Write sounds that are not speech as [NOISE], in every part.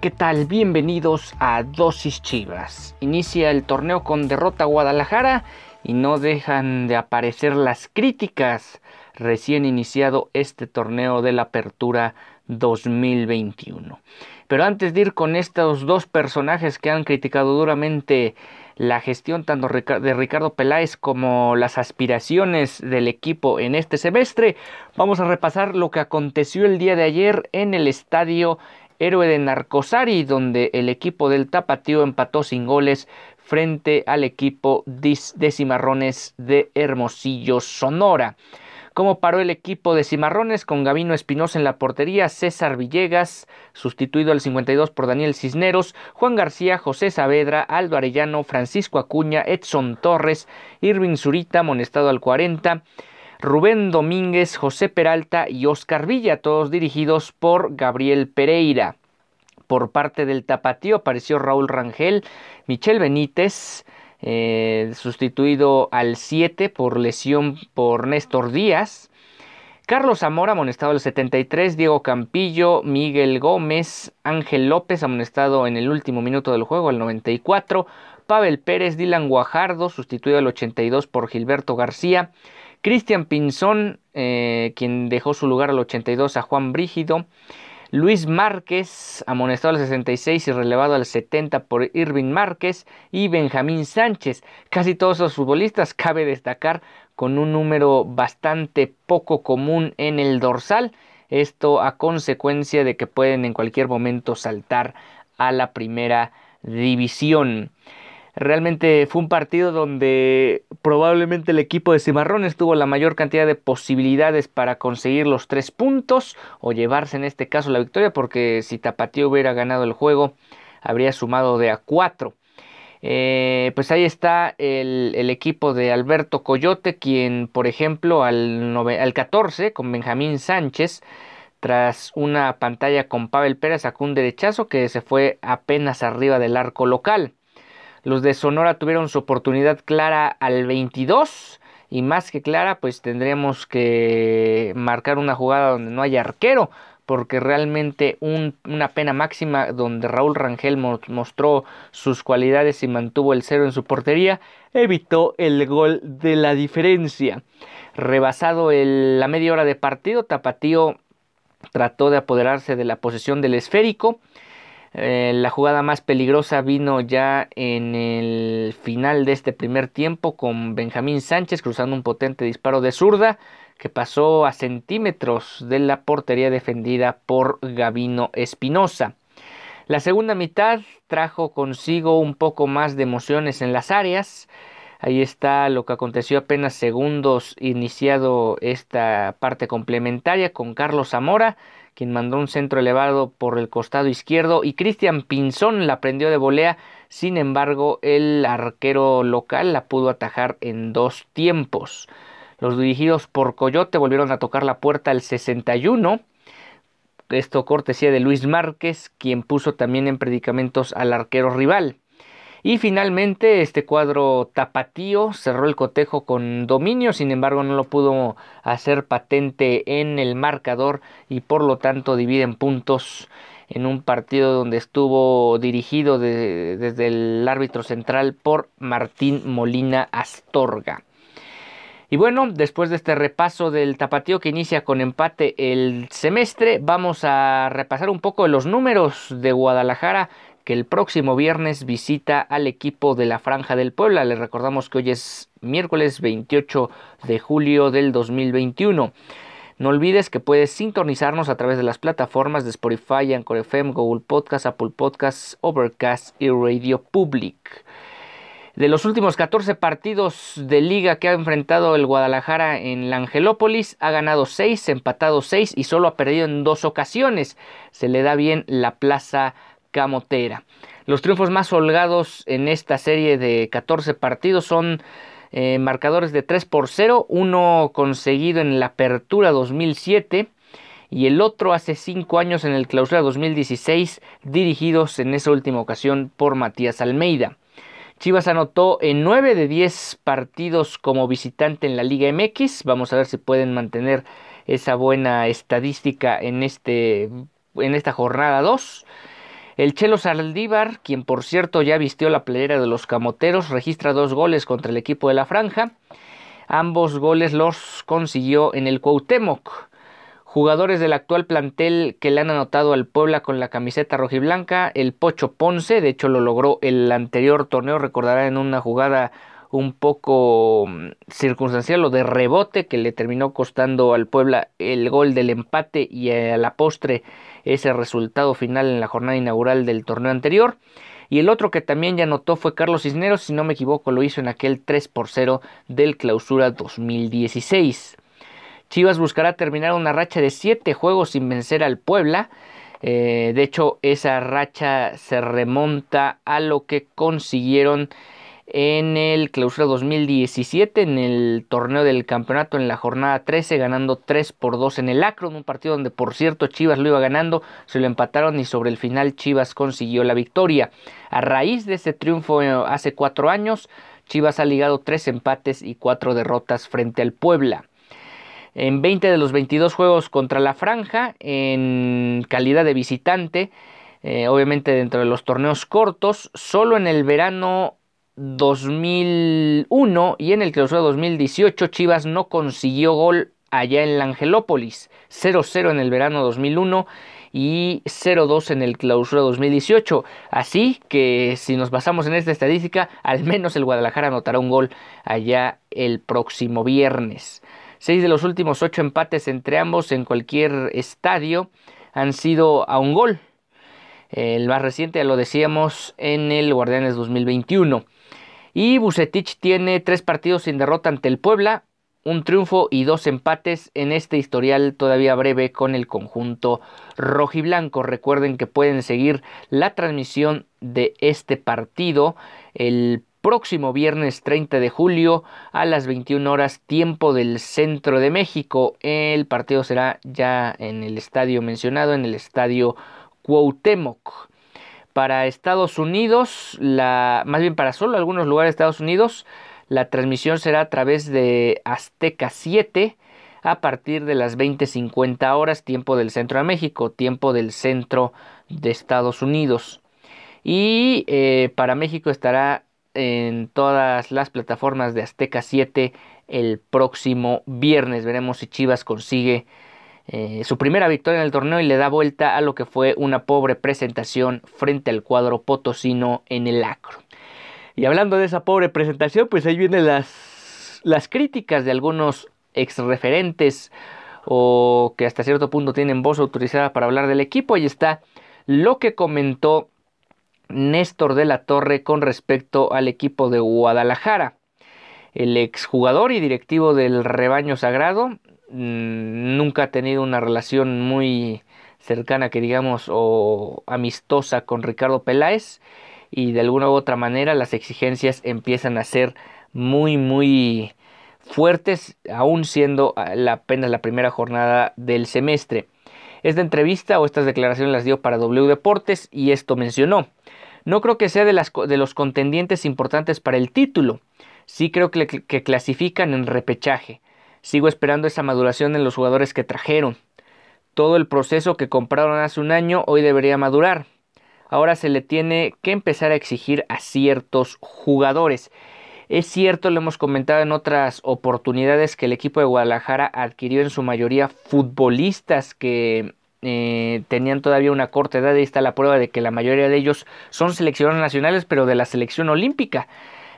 ¿Qué tal? Bienvenidos a Dosis Chivas. Inicia el torneo con derrota a Guadalajara y no dejan de aparecer las críticas recién iniciado este torneo de la Apertura 2021. Pero antes de ir con estos dos personajes que han criticado duramente la gestión tanto de Ricardo Peláez como las aspiraciones del equipo en este semestre, vamos a repasar lo que aconteció el día de ayer en el estadio héroe de Narcosari, donde el equipo del Tapatío empató sin goles frente al equipo de Cimarrones de Hermosillo, Sonora. ¿Cómo paró el equipo de Cimarrones con Gavino Espinosa en la portería, César Villegas, sustituido al 52 por Daniel Cisneros, Juan García, José Saavedra, Aldo Arellano, Francisco Acuña, Edson Torres, Irving Zurita, amonestado al 40, Rubén Domínguez, José Peralta y Oscar Villa, todos dirigidos por Gabriel Pereira. Por parte del Tapatío apareció Raúl Rangel, Michel Benítez, eh, sustituido al 7 por lesión por Néstor Díaz. Carlos Zamora, amonestado al 73, Diego Campillo, Miguel Gómez, Ángel López, amonestado en el último minuto del juego, al 94, Pavel Pérez, Dylan Guajardo, sustituido al 82 por Gilberto García, Cristian Pinzón, eh, quien dejó su lugar al 82 a Juan Brígido. Luis Márquez, amonestado al 66 y relevado al 70 por Irving Márquez. Y Benjamín Sánchez. Casi todos los futbolistas, [LAUGHS] cabe destacar, con un número bastante poco común en el dorsal. Esto a consecuencia de que pueden en cualquier momento saltar a la primera división. Realmente fue un partido donde probablemente el equipo de Cimarrones tuvo la mayor cantidad de posibilidades para conseguir los tres puntos o llevarse en este caso la victoria porque si Tapatío hubiera ganado el juego habría sumado de a cuatro. Eh, pues ahí está el, equipo de Alberto Coyote, quien por ejemplo al, al 14 con Benjamín Sánchez tras una pantalla con Pavel Pérez sacó un derechazo que se fue apenas arriba del arco local. Los de Sonora tuvieron su oportunidad clara al 22 y más que clara pues tendríamos que marcar una jugada donde no haya arquero porque realmente una pena máxima donde Raúl Rangel mostró sus cualidades y mantuvo el cero en su portería evitó el gol de la diferencia. Rebasado la media hora de partido, Tapatío trató de apoderarse de la posesión del esférico eh, la jugada más peligrosa vino ya en el final de este primer tiempo con Benjamín Sánchez cruzando un potente disparo de zurda que pasó a centímetros de la portería defendida por Gavino Espinosa. La segunda mitad trajo consigo un poco más de emociones en las áreas. Ahí está lo que aconteció apenas segundos iniciado esta parte complementaria con Carlos Zamora quien mandó un centro elevado por el costado izquierdo y Cristian Pinzón la prendió de volea. Sin embargo, el arquero local la pudo atajar en dos tiempos. Los dirigidos por Coyote volvieron a tocar la puerta al 61. Esto cortesía de Luis Márquez, quien puso también en predicamentos al arquero rival. Y finalmente este cuadro tapatío cerró el cotejo con dominio, sin embargo no lo pudo hacer patente en el marcador y por lo tanto dividen puntos en un partido donde estuvo dirigido desde el árbitro central por Martín Molina Astorga. Y bueno, después de este repaso del tapatío que inicia con empate el semestre, vamos a repasar un poco los números de Guadalajara que el próximo viernes visita al equipo de la Franja del Puebla. Les recordamos que hoy es miércoles 28 de julio del 2021. No olvides que puedes sintonizarnos a través de las plataformas de Spotify, Anchor FM, Google Podcast, Apple Podcasts, Overcast y Radio Public. De los últimos 14 partidos de liga que ha enfrentado el Guadalajara en la Angelópolis, ha ganado 6, empatado 6 y solo ha perdido en dos ocasiones. Se le da bien la plaza camotera. Los triunfos más holgados en esta serie de 14 partidos son eh, marcadores de 3 por 0, uno conseguido en la Apertura 2007 y el otro hace 5 años en el Clausura 2016, dirigidos en esa última ocasión por Matías Almeida. Chivas anotó en 9 de 10 partidos como visitante en la Liga MX. Vamos a ver si pueden mantener esa buena estadística en, este, en esta jornada 2. El Chelo Saldívar, quien por cierto ya vistió la playera de los Camoteros, registra dos goles contra el equipo de la Franja. Ambos goles los consiguió en el Cuauhtémoc. Jugadores del actual plantel que le han anotado al Puebla con la camiseta rojiblanca, el Pocho Ponce, de hecho lo logró el anterior torneo, recordará en una jugada un poco mm, circunstancial o de rebote que le terminó costando al Puebla el gol del empate y a la postre ese resultado final en la jornada inaugural del torneo anterior. Y el otro que también ya anotó fue Carlos Cisneros, si no me equivoco lo hizo en aquel 3 por 0 del clausura 2016. Chivas buscará terminar una racha de 7 juegos sin vencer al Puebla. Eh, de hecho, esa racha se remonta a lo que consiguieron en el clausura 2017 en el torneo del campeonato en la jornada 13 ganando 3 por 2 en el Acron un partido donde por cierto Chivas lo iba ganando se lo empataron y sobre el final Chivas consiguió la victoria. A raíz de ese triunfo eh, hace 4 años Chivas ha ligado 3 empates y 4 derrotas frente al Puebla. En 20 de los 22 juegos contra la franja en calidad de visitante, eh, obviamente dentro de los torneos cortos, solo en el verano 2001 y en el clausura 2018 Chivas no consiguió gol allá en la Angelópolis, 0-0 en el verano 2001 y 0-2 en el clausura 2018. Así que si nos basamos en esta estadística, al menos el Guadalajara anotará un gol allá el próximo viernes. Seis de los últimos ocho empates entre ambos en cualquier estadio han sido a un gol. El más reciente, ya lo decíamos, en el Guardianes 2021. Y Bucetich tiene tres partidos sin derrota ante el Puebla, un triunfo y dos empates en este historial todavía breve con el conjunto rojiblanco. Recuerden que pueden seguir la transmisión de este partido el próximo viernes 30 de julio a las 21 horas tiempo del centro de México. El partido será ya en el estadio mencionado, en el estadio Cuauhtémoc. Para Estados Unidos, más bien para solo algunos lugares de Estados Unidos, la transmisión será a través de Azteca 7 a partir de las 20.50 horas tiempo del centro de México, tiempo del centro de Estados Unidos. Y eh, para México estará en todas las plataformas de Azteca 7 el próximo viernes. Veremos si Chivas consigue eh, su primera victoria en el torneo y le da vuelta a lo que fue una pobre presentación frente al cuadro potosino en el acro. Y hablando de esa pobre presentación, pues ahí vienen las, las críticas de algunos ex referentes o que hasta cierto punto tienen voz autorizada para hablar del equipo. Ahí está lo que comentó Néstor de la Torre con respecto al equipo de Guadalajara. El exjugador y directivo del rebaño sagrado nunca ha tenido una relación muy cercana que digamos o amistosa con Ricardo Peláez y de alguna u otra manera las exigencias empiezan a ser muy muy fuertes aún siendo apenas la primera jornada del semestre. Esta entrevista o estas declaraciones las dio para W Deportes y esto mencionó. No creo que sea de, las, de los contendientes importantes para el título. Sí creo que, que clasifican en repechaje. Sigo esperando esa maduración en los jugadores que trajeron. Todo el proceso que compraron hace un año hoy debería madurar. Ahora se le tiene que empezar a exigir a ciertos jugadores. Es cierto, lo hemos comentado en otras oportunidades que el equipo de Guadalajara adquirió en su mayoría futbolistas que eh, tenían todavía una corta edad. Ahí está la prueba de que la mayoría de ellos son seleccionados nacionales, pero de la selección olímpica.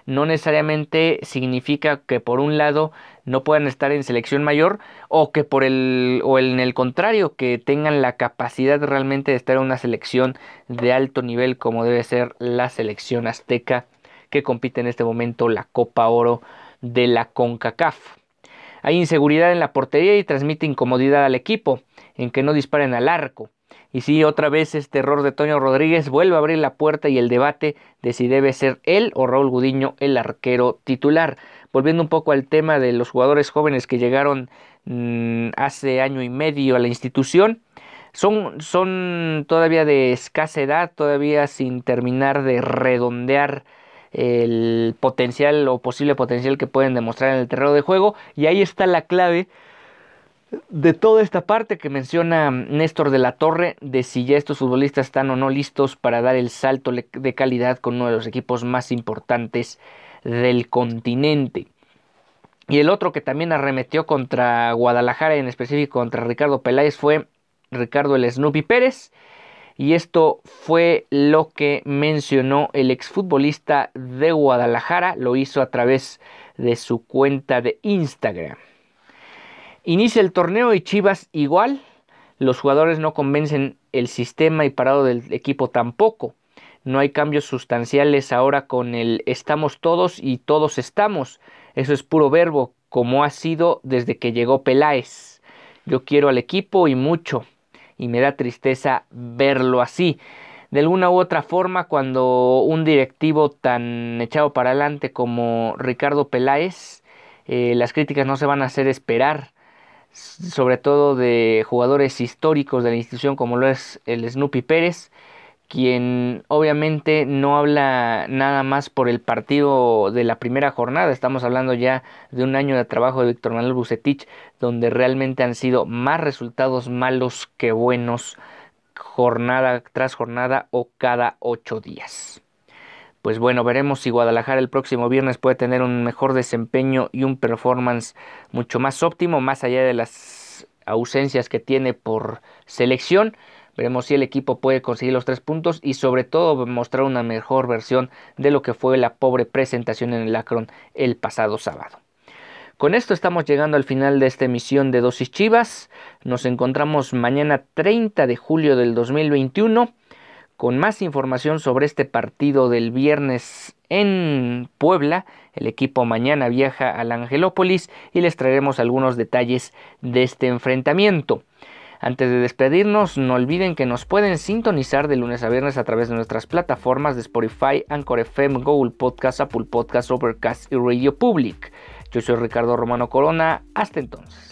No necesariamente significa que por un lado no puedan estar en selección mayor o que por el o en el contrario que tengan la capacidad realmente de estar en una selección de alto nivel como debe ser la selección azteca que compite en este momento la Copa Oro de la CONCACAF. Hay inseguridad en la portería y transmite incomodidad al equipo, en que no disparen al arco. Y sí, otra vez este error de Toño Rodríguez vuelve a abrir la puerta y el debate de si debe ser él o Raúl Gudiño el arquero titular. Volviendo un poco al tema de los jugadores jóvenes que llegaron mm, hace año y medio a la institución, son, son todavía de escasa edad, todavía sin terminar de redondear el potencial o posible potencial que pueden demostrar en el terreno de juego. Y ahí está la clave de toda esta parte que menciona Néstor de la Torre, de si ya estos futbolistas están o no listos para dar el salto de calidad con uno de los equipos más importantes del continente. Y el otro que también arremetió contra Guadalajara, en específico contra Ricardo Peláez, fue Ricardo el Snoopy Pérez. Y esto fue lo que mencionó el exfutbolista de Guadalajara, lo hizo a través de su cuenta de Instagram. Inicia el torneo y Chivas igual, los jugadores no convencen el sistema y parado del equipo tampoco. No hay cambios sustanciales ahora con el estamos todos y todos estamos. Eso es puro verbo, como ha sido desde que llegó Peláez. Yo quiero al equipo y mucho y me da tristeza verlo así. De alguna u otra forma, cuando un directivo tan echado para adelante como Ricardo Peláez, eh, las críticas no se van a hacer esperar, sobre todo de jugadores históricos de la institución como lo es el Snoopy Pérez, quien obviamente no habla nada más por el partido de la primera jornada, estamos hablando ya de un año de trabajo de Víctor Manuel Bucetich, donde realmente han sido más resultados malos que buenos jornada tras jornada o cada ocho días. Pues bueno, veremos si Guadalajara el próximo viernes puede tener un mejor desempeño y un performance mucho más óptimo, más allá de las ausencias que tiene por selección Veremos si el equipo puede conseguir los tres puntos y sobre todo mostrar una mejor versión de lo que fue la pobre presentación en el Akron el pasado sábado. Con esto estamos llegando al final de esta emisión de Dosis Chivas. Nos encontramos mañana 30 de julio del 2021 con más información sobre este partido del viernes en Puebla. El equipo mañana viaja al Angelópolis y les traeremos algunos detalles de este enfrentamiento. Antes de despedirnos, no olviden que nos pueden sintonizar de lunes a viernes a través de nuestras plataformas de Spotify, Anchor FM, Google Podcast, Apple Podcast, Overcast y Radio Public. Yo soy Ricardo Romano Corona. Hasta entonces.